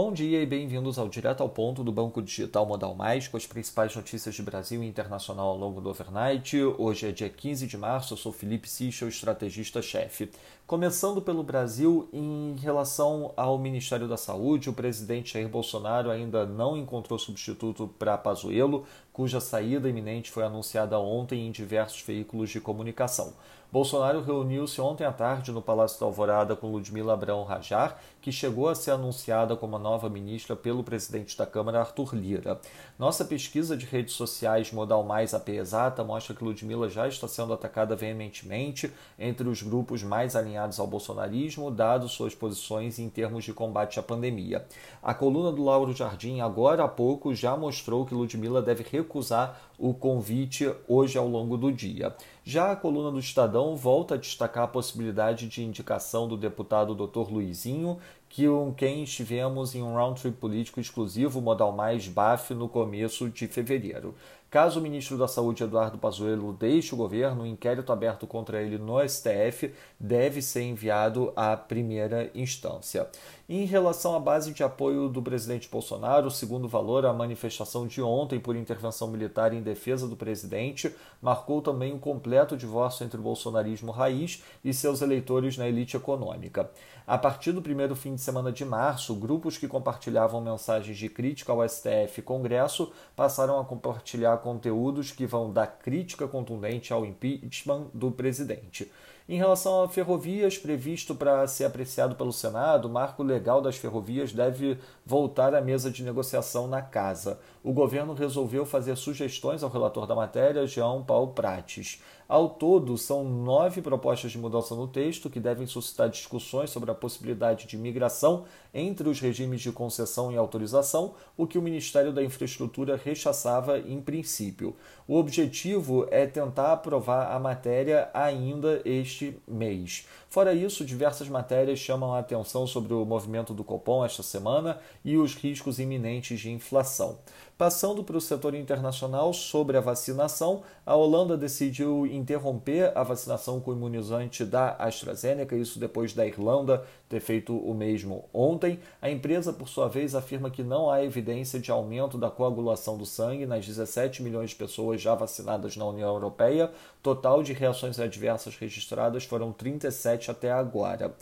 Bom dia e bem-vindos ao Direto ao Ponto do Banco Digital Modal Mais, com as principais notícias de Brasil e internacional ao longo do overnight. Hoje é dia 15 de março, eu sou Felipe Sichel, estrategista-chefe. Começando pelo Brasil, em relação ao Ministério da Saúde, o presidente Jair Bolsonaro ainda não encontrou substituto para Pazuello, cuja saída iminente foi anunciada ontem em diversos veículos de comunicação. Bolsonaro reuniu-se ontem à tarde no Palácio da Alvorada com Ludmila Abrão Rajar, que chegou a ser anunciada como a nova ministra pelo presidente da Câmara, Arthur Lira. Nossa pesquisa de redes sociais Modal Mais AP Exata mostra que Ludmila já está sendo atacada veementemente entre os grupos mais alinhados ao bolsonarismo, dado suas posições em termos de combate à pandemia. A coluna do Lauro Jardim, agora há pouco, já mostrou que Ludmila deve recusar o convite hoje ao longo do dia. Já a coluna do Estadão volta a destacar a possibilidade de indicação do deputado Dr. Luizinho, que com quem estivemos em um round trip político exclusivo Modal Mais BAF no começo de fevereiro. Caso o ministro da Saúde Eduardo Pazuello deixe o governo, o inquérito aberto contra ele no STF deve ser enviado à primeira instância. Em relação à base de apoio do presidente Bolsonaro, segundo valor, a manifestação de ontem por intervenção militar em defesa do presidente marcou também um completo divórcio entre o bolsonarismo raiz e seus eleitores na elite econômica. A partir do primeiro fim de semana de março, grupos que compartilhavam mensagens de crítica ao STF e Congresso passaram a compartilhar conteúdos que vão da crítica contundente ao impeachment do presidente. Em relação a ferrovias, previsto para ser apreciado pelo Senado, o marco legal das ferrovias deve voltar à mesa de negociação na casa. O governo resolveu fazer sugestões ao relator da matéria, Jean Paulo Prates. Ao todo, são nove propostas de mudança no texto que devem suscitar discussões sobre a possibilidade de migração entre os regimes de concessão e autorização, o que o Ministério da Infraestrutura rechaçava em princípio. O objetivo é tentar aprovar a matéria ainda este mês. Fora isso, diversas matérias chamam a atenção sobre o movimento do Copom esta semana e os riscos iminentes de inflação. Passando para o setor internacional sobre a vacinação, a Holanda decidiu interromper a vacinação com o imunizante da AstraZeneca, isso depois da Irlanda ter feito o mesmo ontem. A empresa, por sua vez, afirma que não há evidência de aumento da coagulação do sangue nas 17 milhões de pessoas já vacinadas na União Europeia. Total de reações adversas registradas foram 37 até agora.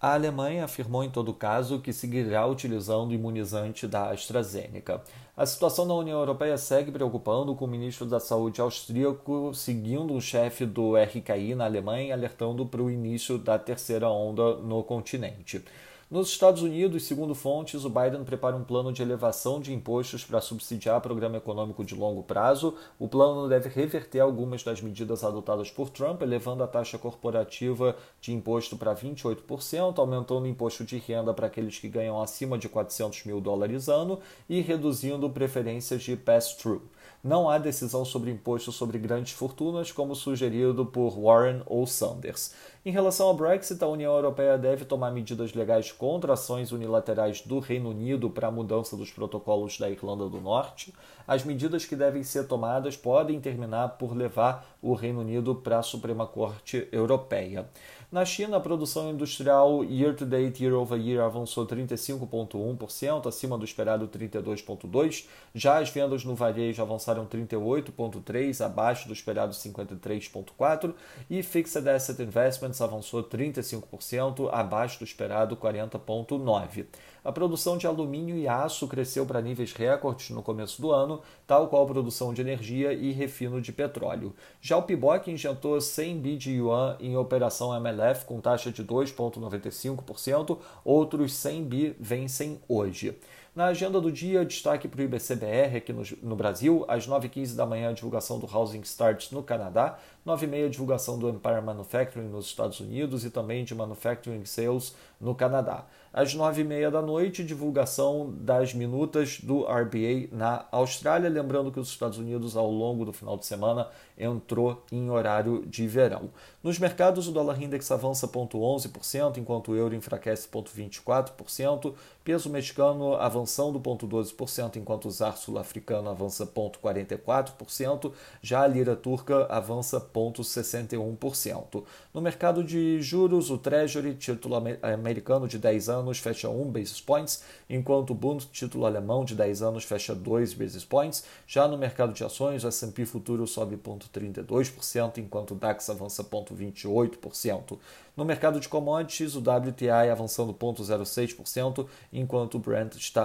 A Alemanha afirmou, em todo caso, que seguirá utilizando o imunizante da AstraZeneca. A situação na União Europeia segue preocupando, com o ministro da Saúde austríaco seguindo o chefe do RKI na Alemanha, alertando para o início da terceira onda no continente. Nos Estados Unidos, segundo fontes, o Biden prepara um plano de elevação de impostos para subsidiar programa econômico de longo prazo. O plano deve reverter algumas das medidas adotadas por Trump, elevando a taxa corporativa de imposto para 28%, aumentando o imposto de renda para aqueles que ganham acima de 400 mil dólares ano e reduzindo preferências de pass-through. Não há decisão sobre imposto sobre grandes fortunas, como sugerido por Warren ou Sanders. Em relação ao Brexit, a União Europeia deve tomar medidas legais contra ações unilaterais do Reino Unido para a mudança dos protocolos da Irlanda do Norte. As medidas que devem ser tomadas podem terminar por levar o Reino Unido para a Suprema Corte Europeia. Na China, a produção industrial year-to-date, year-over-year, avançou 35,1%, acima do esperado 32,2%. Já as vendas no varejo avançaram 38,3%, abaixo do esperado 53,4%. E Fixed Asset Avançou 35%, abaixo do esperado 40,9%. A produção de alumínio e aço cresceu para níveis recordes no começo do ano, tal qual a produção de energia e refino de petróleo. Já o PIBOC injetou 100 bi de yuan em operação MLF com taxa de 2,95%, outros 100 bi vencem hoje. Na agenda do dia, destaque para o IBCBR aqui no, no Brasil, às 9h15 da manhã, a divulgação do Housing Starts no Canadá, 9h30 divulgação do Empire Manufacturing nos Estados Unidos e também de Manufacturing Sales no Canadá. Às 9h30 da noite, divulgação das minutas do RBA na Austrália, lembrando que os Estados Unidos, ao longo do final de semana, entrou em horário de verão. Nos mercados, o dólar index avança 0,11%, enquanto o euro enfraquece 0,24%, peso mexicano avançando 0,12%, enquanto o ZAR sul-africano avança 0,44%, já a lira turca avança 0,61%. No mercado de juros, o Treasury, título americano de 10 anos, fecha 1 basis points, enquanto o Bund, título alemão de 10 anos, fecha 2 basis points. Já no mercado de ações, o S&P futuro sobe 0,32%, enquanto o DAX avança 0,28%. No mercado de commodities, o WTI avançando 0,06%, enquanto o Brent